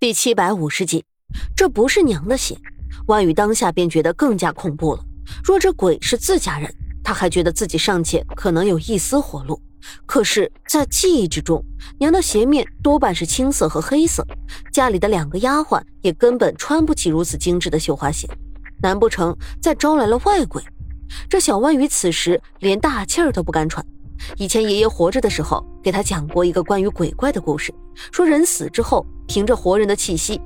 第七百五十集，这不是娘的血，万宇当下便觉得更加恐怖了。若这鬼是自家人，他还觉得自己尚且可能有一丝活路。可是，在记忆之中，娘的鞋面多半是青色和黑色，家里的两个丫鬟也根本穿不起如此精致的绣花鞋。难不成再招来了外鬼？这小万宇此时连大气儿都不敢喘。以前爷爷活着的时候，给他讲过一个关于鬼怪的故事，说人死之后，凭着活人的气息，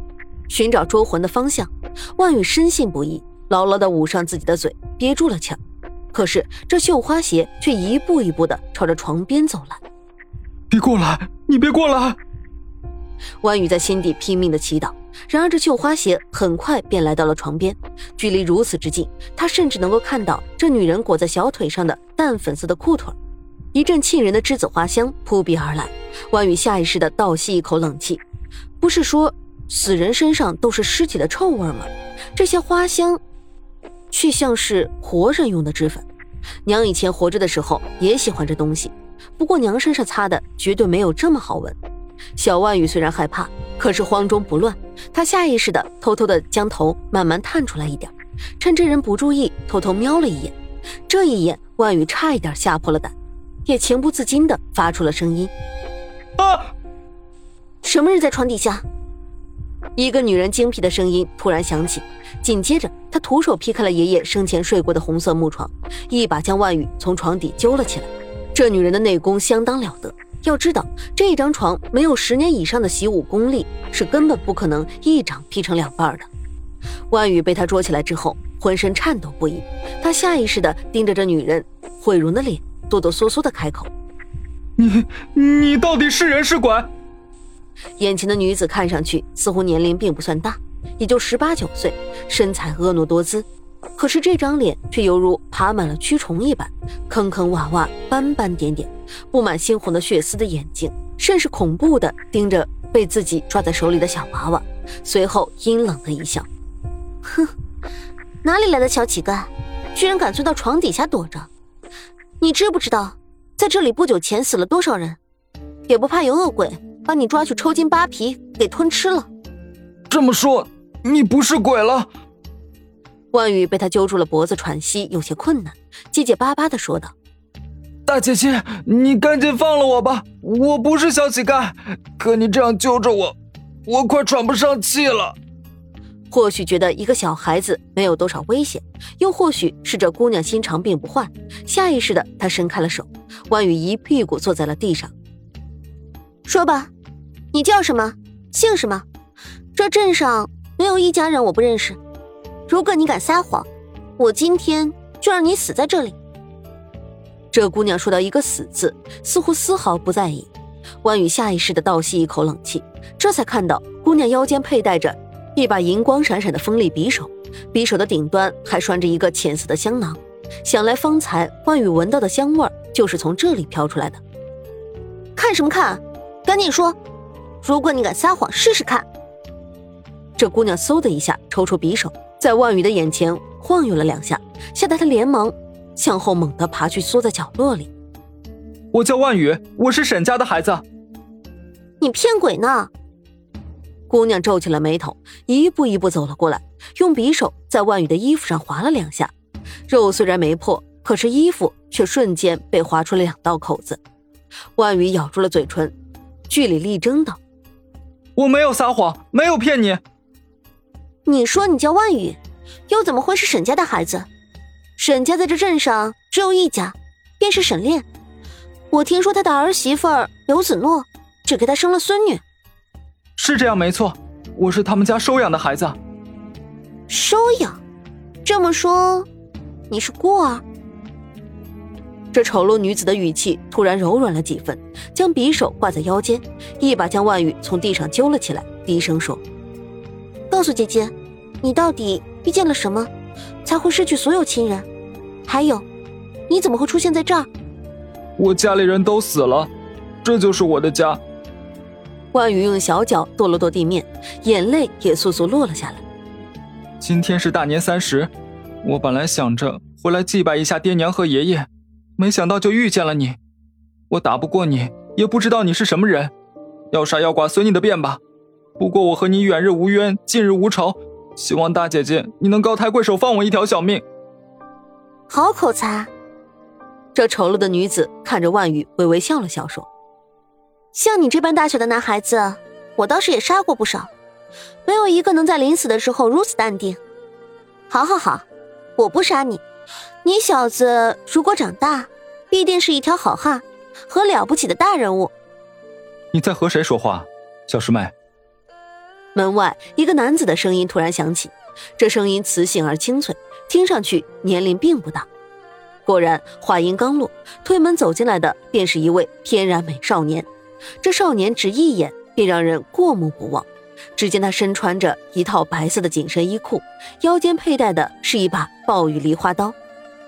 寻找捉魂的方向。万宇深信不疑，牢牢的捂上自己的嘴，憋住了气儿。可是这绣花鞋却一步一步的朝着床边走来。别过来！你别过来！万宇在心底拼命的祈祷。然而这绣花鞋很快便来到了床边，距离如此之近，他甚至能够看到这女人裹在小腿上的淡粉色的裤腿。一阵沁人的栀子花香扑鼻而来，万宇下意识的倒吸一口冷气。不是说死人身上都是尸体的臭味吗？这些花香，却像是活人用的脂粉。娘以前活着的时候也喜欢这东西，不过娘身上擦的绝对没有这么好闻。小万宇虽然害怕，可是慌中不乱，他下意识的偷偷的将头慢慢探出来一点，趁这人不注意，偷偷瞄了一眼。这一眼，万宇差一点吓破了胆。也情不自禁的发出了声音：“啊！什么人在床底下？”一个女人精辟的声音突然响起，紧接着她徒手劈开了爷爷生前睡过的红色木床，一把将万宇从床底揪了起来。这女人的内功相当了得，要知道这张床没有十年以上的习武功力，是根本不可能一掌劈成两半的。万宇被她捉起来之后，浑身颤抖不已，他下意识的盯着这女人毁容的脸。哆哆嗦嗦的开口：“你你到底是人是鬼？”眼前的女子看上去似乎年龄并不算大，也就十八九岁，身材婀娜多姿，可是这张脸却犹如爬满了蛆虫一般，坑坑洼洼，斑斑点点，布满猩红的血丝的眼睛，甚是恐怖的盯着被自己抓在手里的小娃娃，随后阴冷的一笑：“哼，哪里来的小乞丐，居然敢钻到床底下躲着？”你知不知道，在这里不久前死了多少人？也不怕有恶鬼把你抓去抽筋扒皮给吞吃了？这么说，你不是鬼了？万宇被他揪住了脖子，喘息有些困难，结结巴巴的说道：“大姐姐，你赶紧放了我吧，我不是小乞丐，可你这样揪着我，我快喘不上气了。”或许觉得一个小孩子没有多少危险，又或许是这姑娘心肠并不坏，下意识的他伸开了手，万宇一屁股坐在了地上。说吧，你叫什么？姓什么？这镇上没有一家人我不认识。如果你敢撒谎，我今天就让你死在这里。这姑娘说到一个“死”字，似乎丝毫不在意。万宇下意识的倒吸一口冷气，这才看到姑娘腰间佩戴着。一把银光闪闪的锋利匕首，匕首的顶端还拴着一个浅色的香囊。想来方才万宇闻到的香味就是从这里飘出来的。看什么看？赶紧说！如果你敢撒谎，试试看！这姑娘嗖的一下抽出匕首，在万宇的眼前晃悠了两下，吓得他连忙向后猛地爬去，缩在角落里。我叫万宇，我是沈家的孩子。你骗鬼呢！姑娘皱起了眉头，一步一步走了过来，用匕首在万宇的衣服上划了两下，肉虽然没破，可是衣服却瞬间被划出了两道口子。万宇咬住了嘴唇，据理力争道：“我没有撒谎，没有骗你。你说你叫万宇，又怎么会是沈家的孩子？沈家在这镇上只有一家，便是沈炼。我听说他的儿媳妇刘子诺只给他生了孙女。”是这样，没错，我是他们家收养的孩子。收养，这么说，你是孤儿？这丑陋女子的语气突然柔软了几分，将匕首挂在腰间，一把将万羽从地上揪了起来，低声说：“告诉姐姐，你到底遇见了什么，才会失去所有亲人？还有，你怎么会出现在这儿？”我家里人都死了，这就是我的家。万宇用小脚跺了跺地面，眼泪也簌簌落了下来。今天是大年三十，我本来想着回来祭拜一下爹娘和爷爷，没想到就遇见了你。我打不过你，也不知道你是什么人，要杀要剐随你的便吧。不过我和你远日无冤，近日无仇，希望大姐姐你能高抬贵手，放我一条小命。好口才。这丑陋的女子看着万宇，微微笑了笑，说：“像你这般大小的男孩子，我倒是也杀过不少，没有一个能在临死的时候如此淡定。好好好，我不杀你，你小子如果长大，必定是一条好汉和了不起的大人物。”你在和谁说话，小师妹？门外一个男子的声音突然响起，这声音磁性而清脆，听上去年龄并不大。果然，话音刚落，推门走进来的便是一位天然美少年。这少年只一眼便让人过目不忘。只见他身穿着一套白色的紧身衣裤，腰间佩戴的是一把暴雨梨花刀，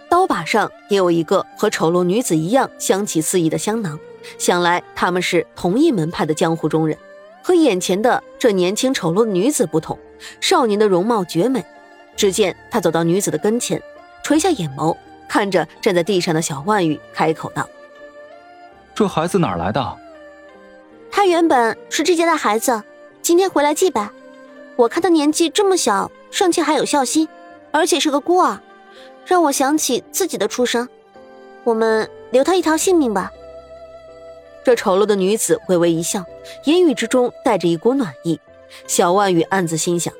刀把上也有一个和丑陋女子一样香气四溢的香囊。想来他们是同一门派的江湖中人。和眼前的这年轻丑陋女子不同，少年的容貌绝美。只见他走到女子的跟前，垂下眼眸。看着站在地上的小万玉，开口道：“这孩子哪来的？”他原本是这家的孩子，今天回来祭拜。我看他年纪这么小，尚且还有孝心，而且是个孤儿，让我想起自己的出生。我们留他一条性命吧。这丑陋的女子微微一笑，言语之中带着一股暖意。小万宇暗自心想：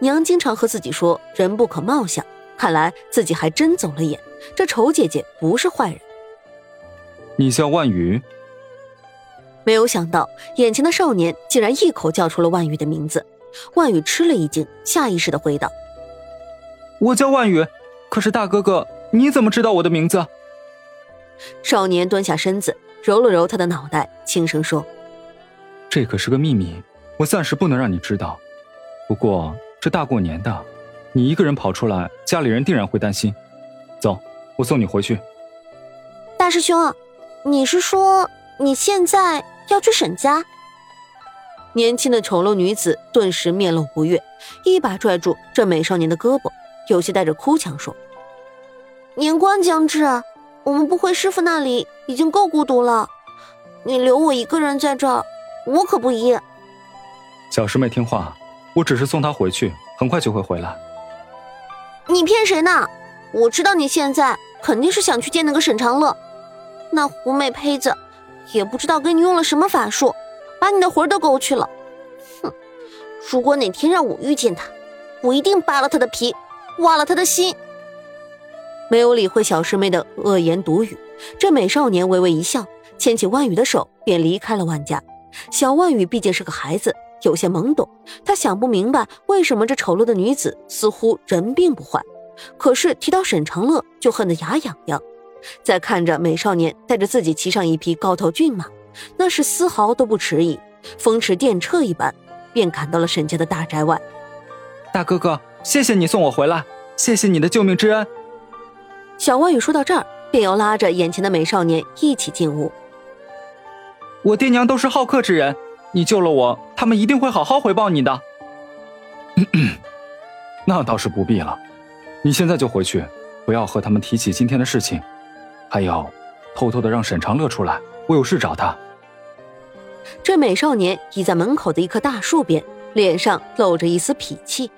娘经常和自己说，人不可貌相。看来自己还真走了眼，这丑姐姐不是坏人。你叫万宇？没有想到，眼前的少年竟然一口叫出了万宇的名字。万宇吃了一惊，下意识的回道：“我叫万宇，可是大哥哥，你怎么知道我的名字？”少年蹲下身子，揉了揉他的脑袋，轻声说：“这可是个秘密，我暂时不能让你知道。不过这大过年的……”你一个人跑出来，家里人定然会担心。走，我送你回去。大师兄，你是说你现在要去沈家？年轻的丑陋女子顿时面露不悦，一把拽住这美少年的胳膊，有些带着哭腔说：“年关将至，我们不回师傅那里已经够孤独了，你留我一个人在这儿，我可不依。”小师妹听话，我只是送她回去，很快就会回来。你骗谁呢？我知道你现在肯定是想去见那个沈长乐，那狐媚胚子也不知道给你用了什么法术，把你的魂都勾去了。哼！如果哪天让我遇见他，我一定扒了他的皮，挖了他的心。没有理会小师妹的恶言毒语，这美少年微微一笑，牵起万宇的手便离开了万家。小万宇毕竟是个孩子。有些懵懂，他想不明白为什么这丑陋的女子似乎人并不坏，可是提到沈长乐就恨得牙痒痒。再看着美少年带着自己骑上一匹高头骏马，那是丝毫都不迟疑，风驰电掣一般，便赶到了沈家的大宅外。大哥哥，谢谢你送我回来，谢谢你的救命之恩。小万语说到这儿，便要拉着眼前的美少年一起进屋。我爹娘都是好客之人。你救了我，他们一定会好好回报你的。那倒是不必了，你现在就回去，不要和他们提起今天的事情。还有，偷偷的让沈长乐出来，我有事找他。这美少年倚在门口的一棵大树边，脸上露着一丝痞气。